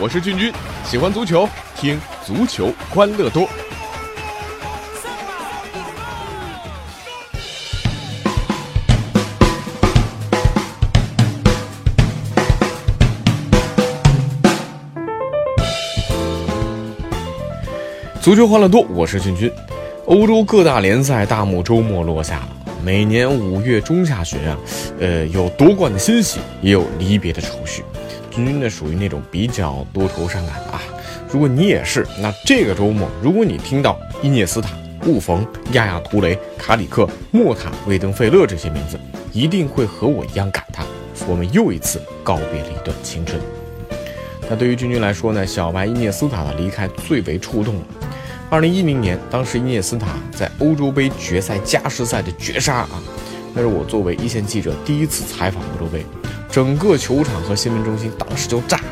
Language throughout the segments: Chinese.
我是俊君，喜欢足球，听足球欢乐多。足球欢乐多，我是俊君。欧洲各大联赛大幕周末落下了，每年五月中下旬啊，呃，有夺冠的欣喜，也有离别的愁绪。君君呢，属于那种比较多愁善感的啊。如果你也是，那这个周末，如果你听到伊涅斯塔、布冯、亚亚图雷、卡里克、莫塔、魏登费勒这些名字，一定会和我一样感叹，我们又一次告别了一段青春。那对于君君来说呢，小白伊涅斯塔的离开最为触动了。二零一零年，当时伊涅斯塔在欧洲杯决赛加时赛的绝杀啊，那是我作为一线记者第一次采访欧洲杯，整个球场和新闻中心当时就炸了。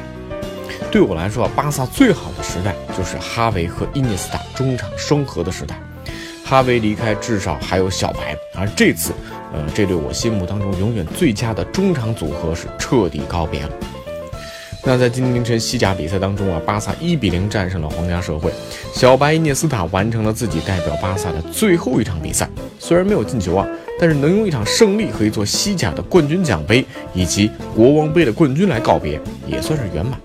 对我来说，巴萨最好的时代就是哈维和伊涅斯塔中场双核的时代。哈维离开，至少还有小白，而这次，呃，这对我心目当中永远最佳的中场组合是彻底告别了。那在今天凌晨西甲比赛当中啊，巴萨一比零战胜了皇家社会，小白伊涅斯塔完成了自己代表巴萨的最后一场比赛。虽然没有进球啊，但是能用一场胜利和一座西甲的冠军奖杯以及国王杯的冠军来告别，也算是圆满。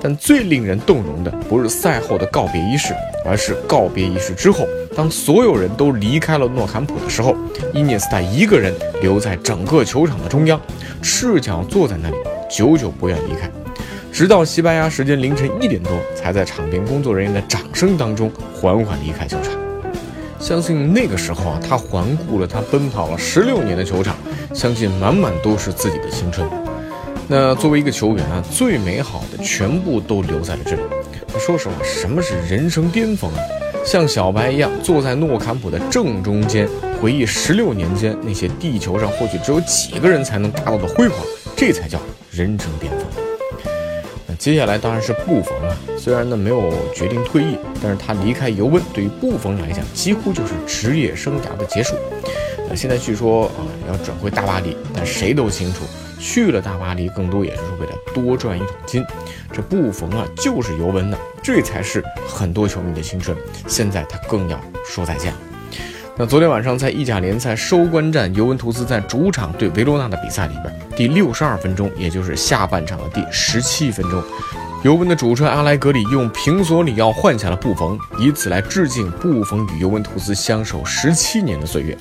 但最令人动容的不是赛后的告别仪式，而是告别仪式之后，当所有人都离开了诺坎普的时候，伊涅斯塔一个人留在整个球场的中央，赤脚坐在那里，久久不愿离开。直到西班牙时间凌晨一点多，才在场边工作人员的掌声当中缓缓离开球场。相信那个时候啊，他环顾了他奔跑了十六年的球场，相信满满都是自己的青春。那作为一个球员啊，最美好的全部都留在了这里。说实话，什么是人生巅峰啊？像小白一样坐在诺坎普的正中间，回忆十六年间那些地球上或许只有几个人才能达到的辉煌，这才叫人生巅峰。接下来当然是布冯了。虽然呢没有决定退役，但是他离开尤文对于布冯来讲几乎就是职业生涯的结束。呃，现在据说啊要转回大巴黎，但谁都清楚去了大巴黎更多也是为了多赚一桶金。这布冯啊就是尤文的，这才是很多球迷的青春。现在他更要说再见了。那昨天晚上在意甲联赛收官战，尤文图斯在主场对维罗纳的比赛里边，第六十二分钟，也就是下半场的第十七分钟，尤文的主帅阿莱格里用平索里奥换下了布冯，以此来致敬布冯与尤文图斯相守十七年的岁月。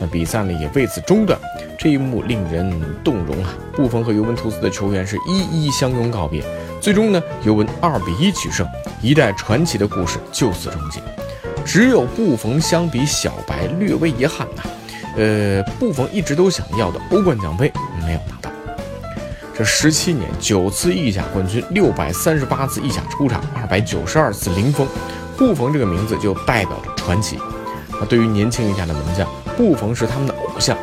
那比赛呢也为此中断，这一幕令人动容啊！布冯和尤文图斯的球员是一一相拥告别，最终呢尤文二比一取胜，一代传奇的故事就此终结。只有布冯相比小白略微遗憾呐，呃，布冯一直都想要的欧冠奖杯没有拿到。这十七年九次意甲冠军，六百三十八次意甲出场，二百九十二次零封，布冯这个名字就代表着传奇。那对于年轻一代的门将，布冯是他们的偶像。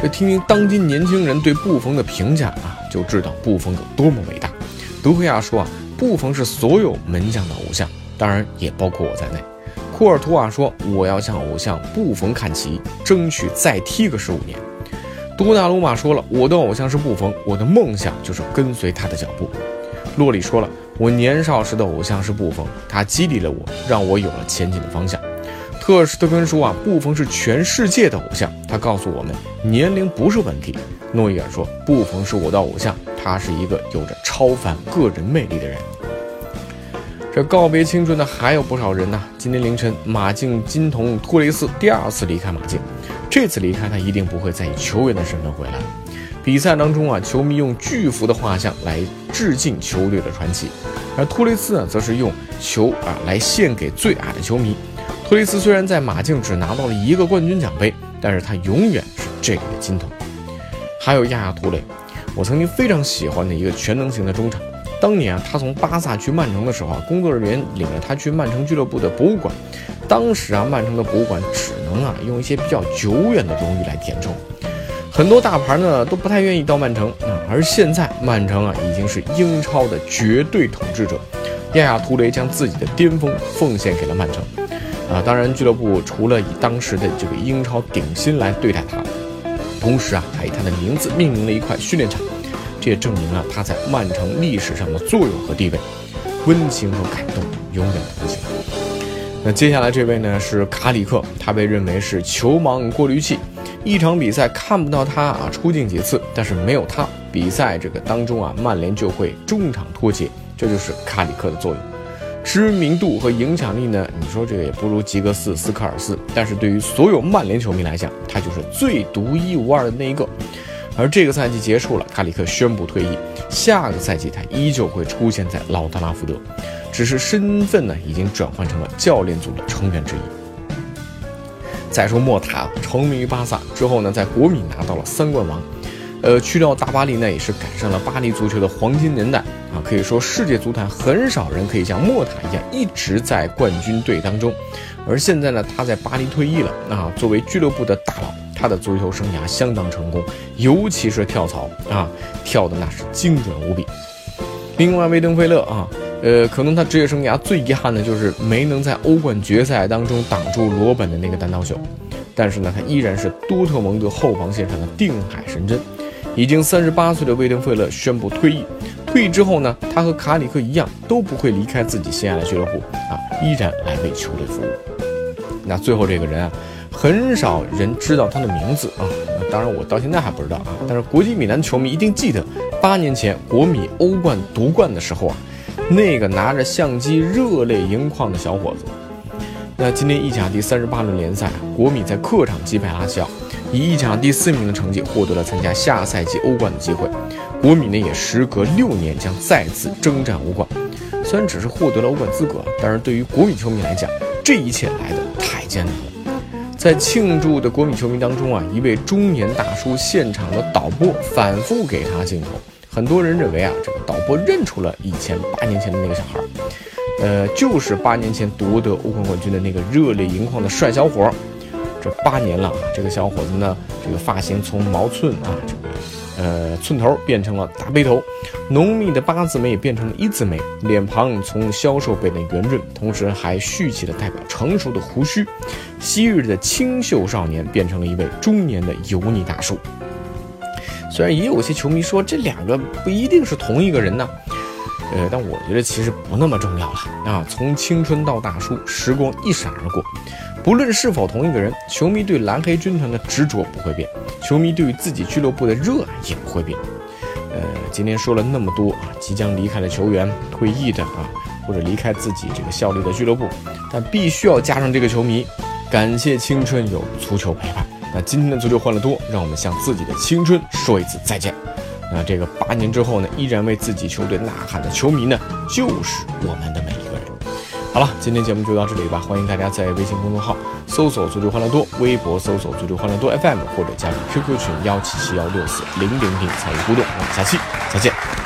这听听当今年轻人对布冯的评价啊，就知道布冯有多么伟大。德赫亚说啊，布冯是所有门将的偶像，当然也包括我在内。库尔图瓦说：“我要向偶像布冯看齐，争取再踢个十五年。”多纳鲁马说了：“我的偶像是布冯，我的梦想就是跟随他的脚步。”洛里说了：“我年少时的偶像是布冯，他激励了我，让我有了前进的方向。”特什特根说：“啊，布冯是全世界的偶像，他告诉我们年龄不是问题。”诺伊尔说：“布冯是我的偶像，他是一个有着超凡个人魅力的人。”这告别青春的还有不少人呢。今天凌晨，马竞金童托雷斯第二次离开马竞，这次离开他一定不会再以球员的身份回来了。比赛当中啊，球迷用巨幅的画像来致敬球队的传奇，而托雷斯呢，则是用球啊来献给最爱的球迷。托雷斯虽然在马竞只拿到了一个冠军奖杯，但是他永远是这里的金童。还有亚亚图雷，我曾经非常喜欢的一个全能型的中场。当年啊，他从巴萨去曼城的时候啊，工作人员领着他去曼城俱乐部的博物馆。当时啊，曼城的博物馆只能啊用一些比较久远的荣誉来填充，很多大牌呢都不太愿意到曼城啊。而现在曼城啊已经是英超的绝对统治者，亚亚图雷将自己的巅峰奉献给了曼城啊。当然，俱乐部除了以当时的这个英超顶薪来对待他，同时啊，还以他的名字命名了一块训练场，这也证明了他在曼城历史上的作用和地位。温情和感动永远不会那接下来这位呢是卡里克，他被认为是球盲过滤器，一场比赛看不到他啊出镜几次，但是没有他，比赛这个当中啊，曼联就会中场脱节，这就是卡里克的作用。知名度和影响力呢？你说这个也不如吉格斯、斯科尔斯，但是对于所有曼联球迷来讲，他就是最独一无二的那一个。而这个赛季结束了，卡里克宣布退役，下个赛季他依旧会出现在老特拉福德，只是身份呢已经转换成了教练组的成员之一。再说莫塔，成名于巴萨之后呢，在国米拿到了三冠王。呃，去到大巴黎呢，也是赶上了巴黎足球的黄金年代啊！可以说，世界足坛很少人可以像莫塔一样一直在冠军队当中。而现在呢，他在巴黎退役了啊！作为俱乐部的大佬，他的足球生涯相当成功，尤其是跳槽啊，跳的那是精准无比。另外，威登菲勒啊，呃，可能他职业生涯最遗憾的就是没能在欧冠决赛当中挡住罗本的那个单刀球。但是呢，他依然是多特蒙德后防线上的定海神针。已经三十八岁的威登费勒宣布退役。退役之后呢，他和卡里克一样都不会离开自己心爱的俱乐部啊，依然来为球队服务。那最后这个人啊，很少人知道他的名字啊。当然我到现在还不知道啊。但是国际米兰球迷一定记得，八年前国米欧冠夺冠的时候啊，那个拿着相机热泪盈眶的小伙子。那今天意甲第三十八轮联赛，国米在客场击败拉齐奥。以意甲第四名的成绩获得了参加下赛季欧冠的机会，国米呢也时隔六年将再次征战欧冠。虽然只是获得了欧冠资格，但是对于国米球迷来讲，这一切来的太艰难了。在庆祝的国米球迷当中啊，一位中年大叔现场的导播反复给他镜头，很多人认为啊，这个导播认出了以前八年前的那个小孩，呃，就是八年前夺得欧冠冠军的那个热泪盈眶的帅小伙。这八年了啊，这个小伙子呢，这个发型从毛寸啊，这呃寸头变成了大背头，浓密的八字眉也变成了一字眉，脸庞从消瘦变得圆润，同时还蓄起了代表成熟的胡须。昔日的清秀少年变成了一位中年的油腻大叔。虽然也有些球迷说这两个不一定是同一个人呢，呃，但我觉得其实不那么重要了啊。从青春到大叔，时光一闪而过。不论是否同一个人，球迷对蓝黑军团的执着不会变，球迷对于自己俱乐部的热爱也不会变。呃，今天说了那么多啊，即将离开的球员、退役的啊，或者离开自己这个效力的俱乐部，但必须要加上这个球迷，感谢青春有足球陪伴。那今天的足球欢乐多，让我们向自己的青春说一次再见。那这个八年之后呢，依然为自己球队呐喊的球迷呢，就是我们的每一个人。好了，今天节目就到这里吧。欢迎大家在微信公众号搜索“足球欢乐多”，微博搜索“足球欢乐多 FM”，或者加入 QQ 群幺七七幺六四零零零参与互动。我们下期再见。